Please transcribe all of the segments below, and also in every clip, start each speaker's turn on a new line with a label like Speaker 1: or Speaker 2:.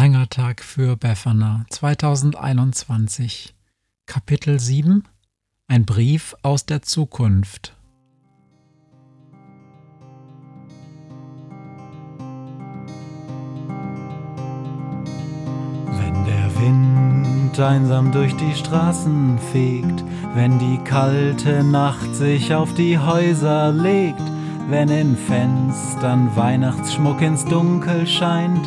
Speaker 1: langer Tag für Befana. 2021 Kapitel 7 Ein Brief aus der Zukunft.
Speaker 2: Wenn der Wind einsam durch die Straßen fegt, wenn die kalte Nacht sich auf die Häuser legt, wenn in Fenstern Weihnachtsschmuck ins Dunkel scheint,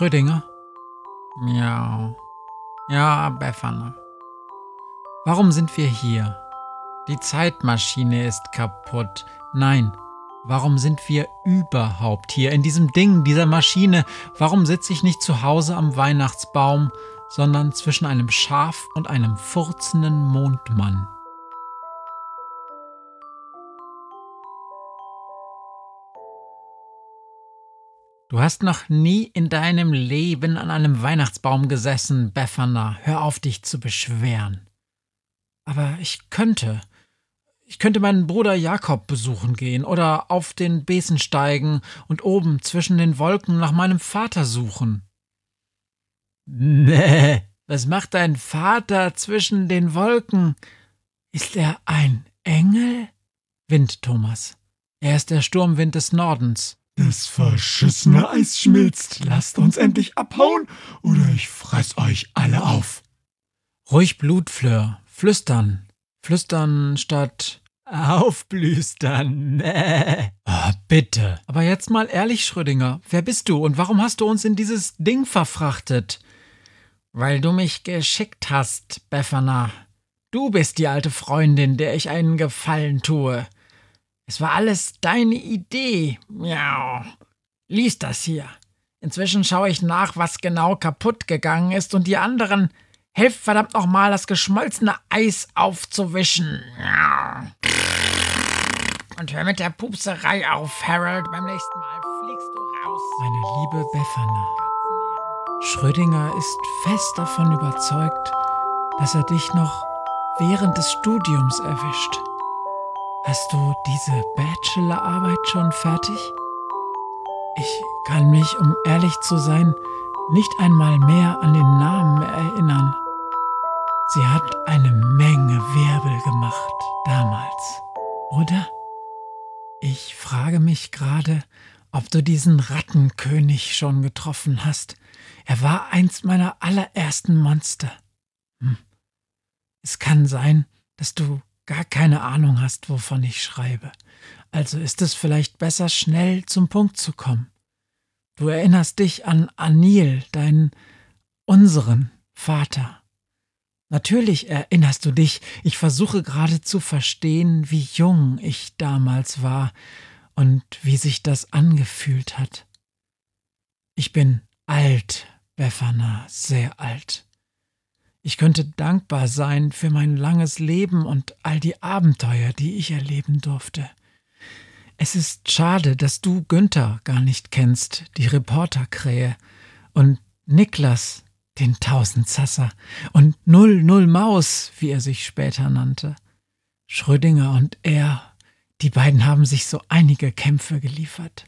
Speaker 1: Schrödinger? Miau. Ja, Befana. Warum sind wir hier? Die Zeitmaschine ist kaputt. Nein, warum sind wir überhaupt hier in diesem Ding, dieser Maschine? Warum sitze ich nicht zu Hause am Weihnachtsbaum, sondern zwischen einem Schaf und einem furzenden Mondmann? Du hast noch nie in deinem Leben an einem Weihnachtsbaum gesessen, Befana. Hör auf, dich zu beschweren. Aber ich könnte. Ich könnte meinen Bruder Jakob besuchen gehen oder auf den Besen steigen und oben zwischen den Wolken nach meinem Vater suchen. Nee, was macht dein Vater zwischen den Wolken? Ist er ein Engel? Wind, Thomas. Er ist der Sturmwind des Nordens.
Speaker 3: Das verschissene Eis schmilzt. Lasst uns endlich abhauen, oder ich fress euch alle auf.
Speaker 1: Ruhig Blutfleur. Flüstern. Flüstern statt aufblüstern. Nee. Oh, bitte. Aber jetzt mal ehrlich, Schrödinger. Wer bist du und warum hast du uns in dieses Ding verfrachtet? Weil du mich geschickt hast, Befana. Du bist die alte Freundin, der ich einen Gefallen tue. Es war alles deine Idee. Miau. Lies das hier. Inzwischen schaue ich nach, was genau kaputt gegangen ist und die anderen helft verdammt nochmal, das geschmolzene Eis aufzuwischen. Miau. Und hör mit der Pupserei auf, Harold. Beim nächsten Mal fliegst du raus. Meine liebe Befana, Schrödinger ist fest davon überzeugt, dass er dich noch während des Studiums erwischt. Hast du diese Bachelorarbeit schon fertig? Ich kann mich, um ehrlich zu sein, nicht einmal mehr an den Namen erinnern. Sie hat eine Menge Wirbel gemacht damals, oder? Ich frage mich gerade, ob du diesen Rattenkönig schon getroffen hast. Er war eins meiner allerersten Monster. Hm. Es kann sein, dass du gar keine Ahnung hast, wovon ich schreibe. Also ist es vielleicht besser, schnell zum Punkt zu kommen. Du erinnerst dich an Anil, deinen, unseren Vater. Natürlich erinnerst du dich, ich versuche gerade zu verstehen, wie jung ich damals war und wie sich das angefühlt hat. Ich bin alt, Befana, sehr alt. Ich könnte dankbar sein für mein langes Leben und all die Abenteuer, die ich erleben durfte. Es ist schade, dass du Günther gar nicht kennst, die Reporterkrähe, und Niklas, den Tausendsasser, und Null Null Maus, wie er sich später nannte. Schrödinger und er, die beiden haben sich so einige Kämpfe geliefert.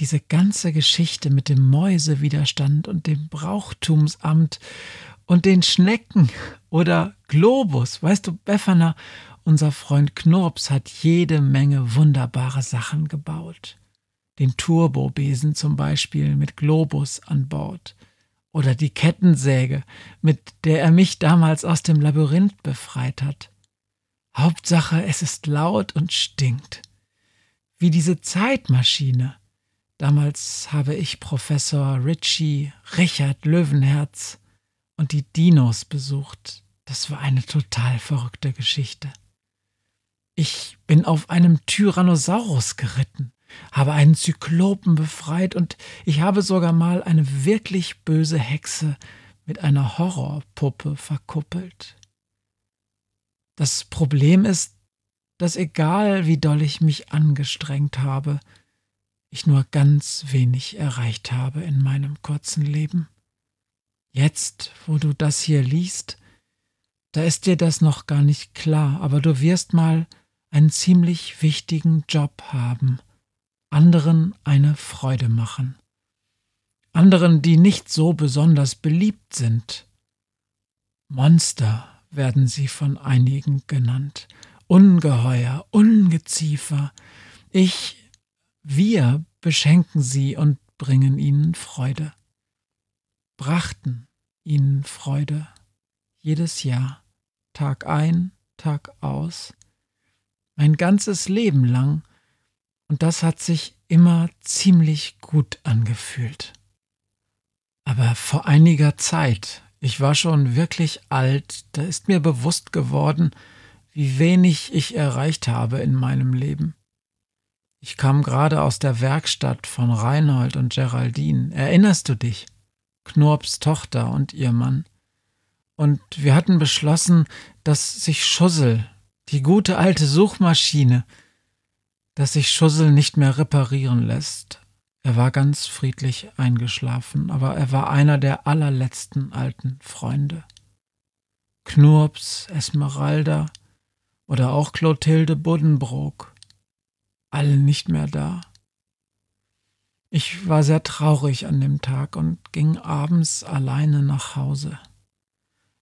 Speaker 1: Diese ganze Geschichte mit dem Mäusewiderstand und dem Brauchtumsamt und den Schnecken oder Globus. Weißt du, Befana, unser Freund Knurps hat jede Menge wunderbare Sachen gebaut. Den Turbobesen zum Beispiel mit Globus an Bord. Oder die Kettensäge, mit der er mich damals aus dem Labyrinth befreit hat. Hauptsache, es ist laut und stinkt. Wie diese Zeitmaschine. Damals habe ich Professor Ritchie, Richard Löwenherz und die Dinos besucht. Das war eine total verrückte Geschichte. Ich bin auf einem Tyrannosaurus geritten, habe einen Zyklopen befreit und ich habe sogar mal eine wirklich böse Hexe mit einer Horrorpuppe verkuppelt. Das Problem ist, dass egal wie doll ich mich angestrengt habe, ich nur ganz wenig erreicht habe in meinem kurzen Leben. Jetzt, wo du das hier liest, da ist dir das noch gar nicht klar, aber du wirst mal einen ziemlich wichtigen Job haben, anderen eine Freude machen. Anderen, die nicht so besonders beliebt sind. Monster werden sie von einigen genannt. Ungeheuer, Ungeziefer. Ich, wir beschenken sie und bringen ihnen Freude. Brachten ihnen Freude jedes Jahr, Tag ein, Tag aus, mein ganzes Leben lang, und das hat sich immer ziemlich gut angefühlt. Aber vor einiger Zeit, ich war schon wirklich alt, da ist mir bewusst geworden, wie wenig ich erreicht habe in meinem Leben. Ich kam gerade aus der Werkstatt von Reinhold und Geraldine. Erinnerst du dich? Knorps Tochter und ihr Mann. Und wir hatten beschlossen, dass sich Schussel, die gute alte Suchmaschine, dass sich Schussel nicht mehr reparieren lässt. Er war ganz friedlich eingeschlafen, aber er war einer der allerletzten alten Freunde. Knurps, Esmeralda oder auch Clotilde Buddenbrook, alle nicht mehr da. Ich war sehr traurig an dem Tag und ging abends alleine nach Hause.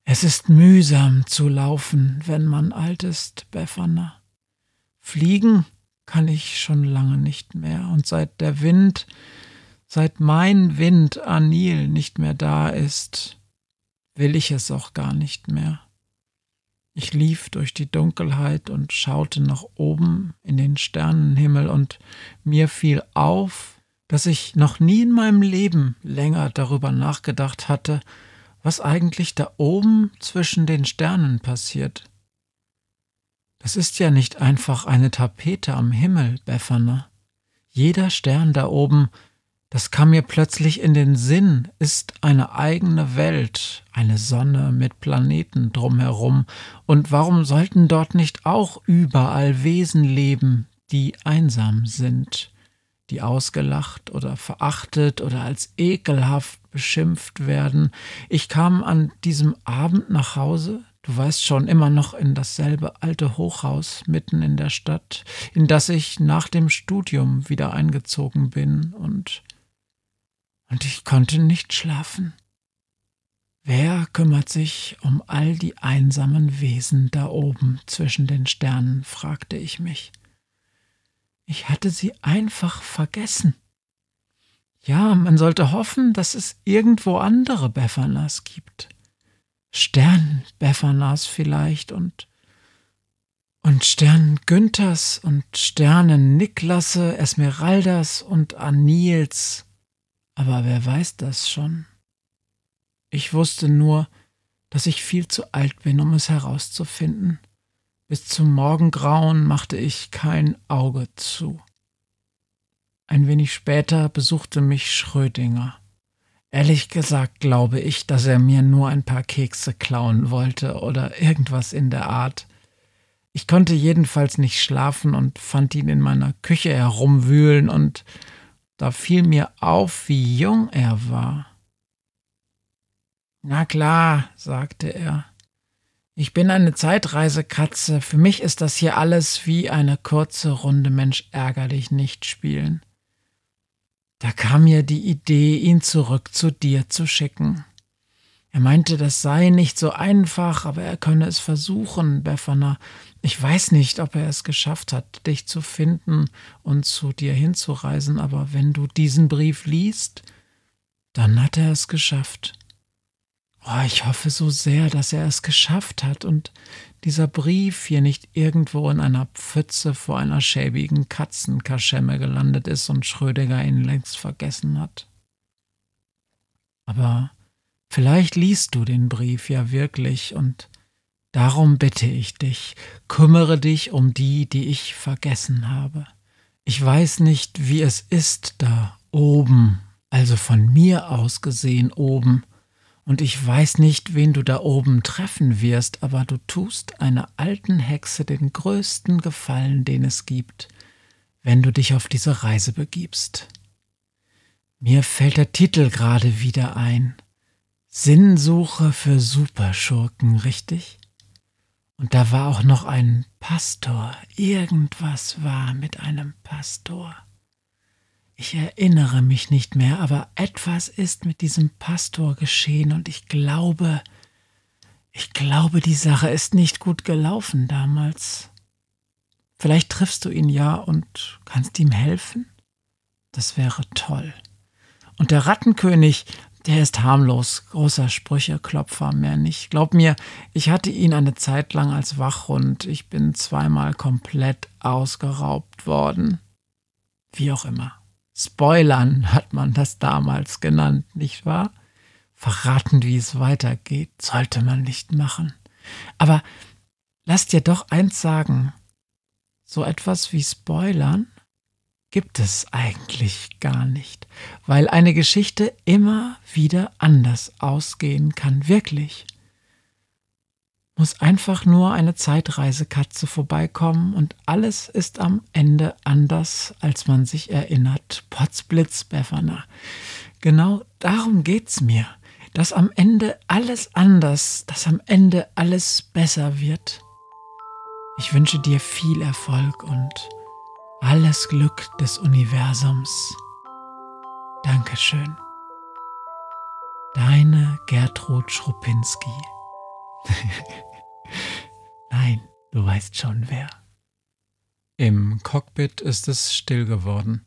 Speaker 1: Es ist mühsam zu laufen, wenn man alt ist, Befana. Fliegen kann ich schon lange nicht mehr, und seit der Wind, seit mein Wind Anil nicht mehr da ist, will ich es auch gar nicht mehr. Ich lief durch die Dunkelheit und schaute nach oben in den Sternenhimmel, und mir fiel auf, dass ich noch nie in meinem Leben länger darüber nachgedacht hatte, was eigentlich da oben zwischen den Sternen passiert. Das ist ja nicht einfach eine Tapete am Himmel, Befana. Jeder Stern da oben, das kam mir plötzlich in den Sinn, ist eine eigene Welt, eine Sonne mit Planeten drumherum. Und warum sollten dort nicht auch überall Wesen leben, die einsam sind, die ausgelacht oder verachtet oder als ekelhaft beschimpft werden? Ich kam an diesem Abend nach Hause, Du weißt schon immer noch in dasselbe alte Hochhaus mitten in der Stadt, in das ich nach dem Studium wieder eingezogen bin und und ich konnte nicht schlafen. Wer kümmert sich um all die einsamen Wesen da oben zwischen den Sternen? fragte ich mich. Ich hatte sie einfach vergessen. Ja, man sollte hoffen, dass es irgendwo andere Beffanas gibt. Stern Beffanas vielleicht und und Sternen Günthers und Sternen Niklasse, Esmeraldas und Anils. Aber wer weiß das schon? Ich wusste nur, dass ich viel zu alt bin, um es herauszufinden. Bis zum Morgengrauen machte ich kein Auge zu. Ein wenig später besuchte mich Schrödinger. Ehrlich gesagt glaube ich, dass er mir nur ein paar Kekse klauen wollte oder irgendwas in der Art. Ich konnte jedenfalls nicht schlafen und fand ihn in meiner Küche herumwühlen und da fiel mir auf, wie jung er war. Na klar, sagte er. Ich bin eine Zeitreisekatze. Für mich ist das hier alles wie eine kurze Runde Mensch ärgerlich nicht spielen. Da kam mir die Idee, ihn zurück zu dir zu schicken. Er meinte, das sei nicht so einfach, aber er könne es versuchen, Befana. Ich weiß nicht, ob er es geschafft hat, dich zu finden und zu dir hinzureisen, aber wenn du diesen Brief liest, dann hat er es geschafft. Oh, ich hoffe so sehr, dass er es geschafft hat und dieser Brief hier nicht irgendwo in einer Pfütze vor einer schäbigen Katzenkaschemme gelandet ist und Schrödinger ihn längst vergessen hat. Aber vielleicht liest du den Brief ja wirklich und darum bitte ich dich, kümmere dich um die, die ich vergessen habe. Ich weiß nicht, wie es ist da oben, also von mir aus gesehen oben, und ich weiß nicht, wen du da oben treffen wirst, aber du tust einer alten Hexe den größten Gefallen, den es gibt, wenn du dich auf diese Reise begibst. Mir fällt der Titel gerade wieder ein. Sinnsuche für Superschurken, richtig? Und da war auch noch ein Pastor. Irgendwas war mit einem Pastor. Ich erinnere mich nicht mehr, aber etwas ist mit diesem Pastor geschehen und ich glaube, ich glaube, die Sache ist nicht gut gelaufen damals. Vielleicht triffst du ihn ja und kannst ihm helfen? Das wäre toll. Und der Rattenkönig, der ist harmlos, großer Sprücheklopfer, mehr nicht. Glaub mir, ich hatte ihn eine Zeit lang als Wachhund. Ich bin zweimal komplett ausgeraubt worden. Wie auch immer. Spoilern hat man das damals genannt, nicht wahr? Verraten, wie es weitergeht, sollte man nicht machen. Aber lass dir doch eins sagen, so etwas wie Spoilern gibt es eigentlich gar nicht, weil eine Geschichte immer wieder anders ausgehen kann, wirklich muss einfach nur eine Zeitreisekatze vorbeikommen und alles ist am Ende anders, als man sich erinnert. Potzblitz, Befana. Genau darum geht's mir, dass am Ende alles anders, dass am Ende alles besser wird. Ich wünsche dir viel Erfolg und alles Glück des Universums. Dankeschön. Deine Gertrud Schruppinski. Nein, du weißt schon wer. Im Cockpit ist es still geworden.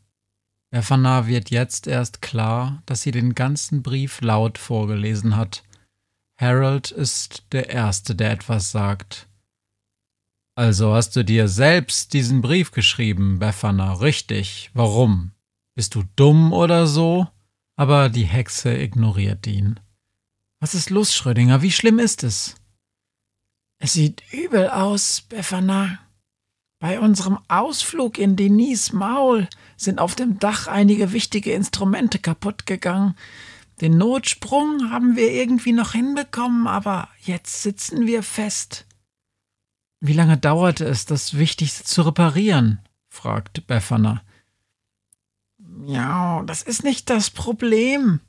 Speaker 1: Befana wird jetzt erst klar, dass sie den ganzen Brief laut vorgelesen hat. Harold ist der Erste, der etwas sagt. Also hast du dir selbst diesen Brief geschrieben, Befana, richtig. Warum? Bist du dumm oder so? Aber die Hexe ignoriert ihn. Was ist los, Schrödinger? Wie schlimm ist es? Es sieht übel aus, Befana. Bei unserem Ausflug in Denise Maul sind auf dem Dach einige wichtige Instrumente kaputt gegangen. Den Notsprung haben wir irgendwie noch hinbekommen, aber jetzt sitzen wir fest. Wie lange dauerte es, das Wichtigste zu reparieren? fragt Befana. Ja, das ist nicht das Problem.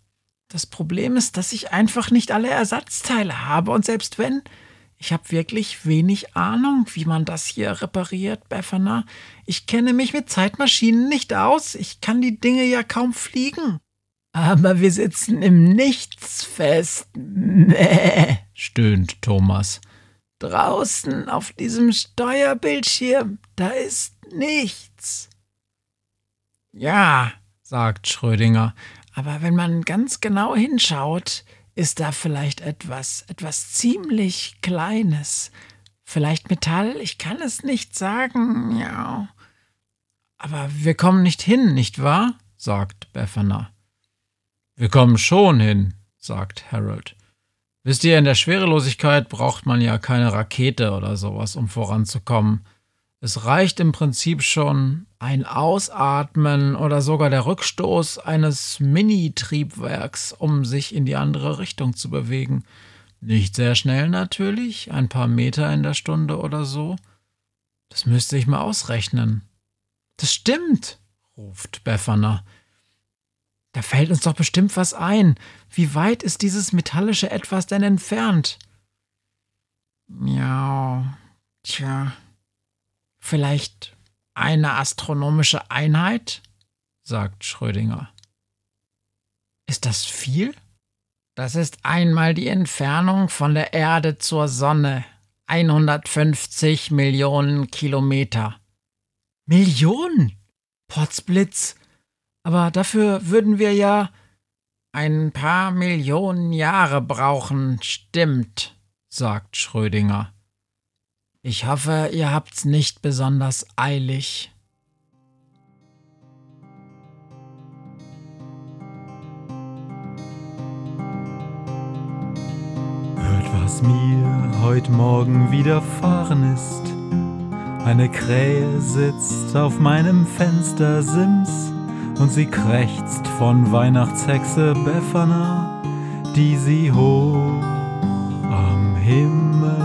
Speaker 1: Das Problem ist, dass ich einfach nicht alle Ersatzteile habe und selbst wenn, ich habe wirklich wenig Ahnung, wie man das hier repariert, Befana. Ich kenne mich mit Zeitmaschinen nicht aus. Ich kann die Dinge ja kaum fliegen. Aber wir sitzen im Nichts fest. Mäh, stöhnt Thomas. Draußen auf diesem Steuerbildschirm, da ist nichts. Ja, sagt Schrödinger, aber wenn man ganz genau hinschaut, ist da vielleicht etwas, etwas ziemlich Kleines. Vielleicht Metall, ich kann es nicht sagen, ja. Aber wir kommen nicht hin, nicht wahr? sagt Befana. Wir kommen schon hin, sagt Harold. Wisst ihr, in der Schwerelosigkeit braucht man ja keine Rakete oder sowas, um voranzukommen. Es reicht im Prinzip schon ein Ausatmen oder sogar der Rückstoß eines Mini-Triebwerks, um sich in die andere Richtung zu bewegen. Nicht sehr schnell natürlich, ein paar Meter in der Stunde oder so. Das müsste ich mal ausrechnen. Das stimmt, ruft Befana. Da fällt uns doch bestimmt was ein. Wie weit ist dieses metallische Etwas denn entfernt? Ja, tja, Vielleicht eine astronomische Einheit? sagt Schrödinger. Ist das viel? Das ist einmal die Entfernung von der Erde zur Sonne. 150 Millionen Kilometer. Millionen? Potzblitz. Aber dafür würden wir ja ein paar Millionen Jahre brauchen, stimmt, sagt Schrödinger. Ich hoffe, ihr habt's nicht besonders eilig.
Speaker 2: Hört, was mir heute Morgen widerfahren ist. Eine Krähe sitzt auf meinem Fenstersims und sie krächzt von Weihnachtshexe Befana, die sie hoch am Himmel